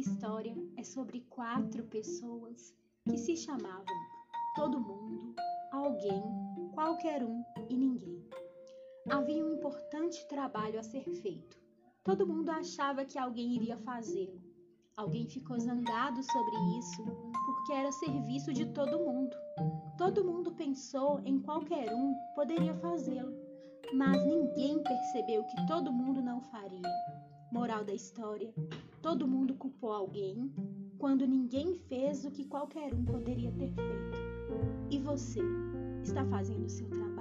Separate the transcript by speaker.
Speaker 1: história é sobre quatro pessoas que se chamavam todo mundo, alguém, qualquer um e ninguém. Havia um importante trabalho a ser feito. Todo mundo achava que alguém iria fazê-lo. Alguém ficou zangado sobre isso porque era serviço de todo mundo. Todo mundo pensou em qualquer um poderia fazê-lo, mas ninguém percebeu que todo mundo não faria. Moral da história: todo mundo culpou alguém quando ninguém fez o que qualquer um poderia ter feito. E você está fazendo o seu trabalho?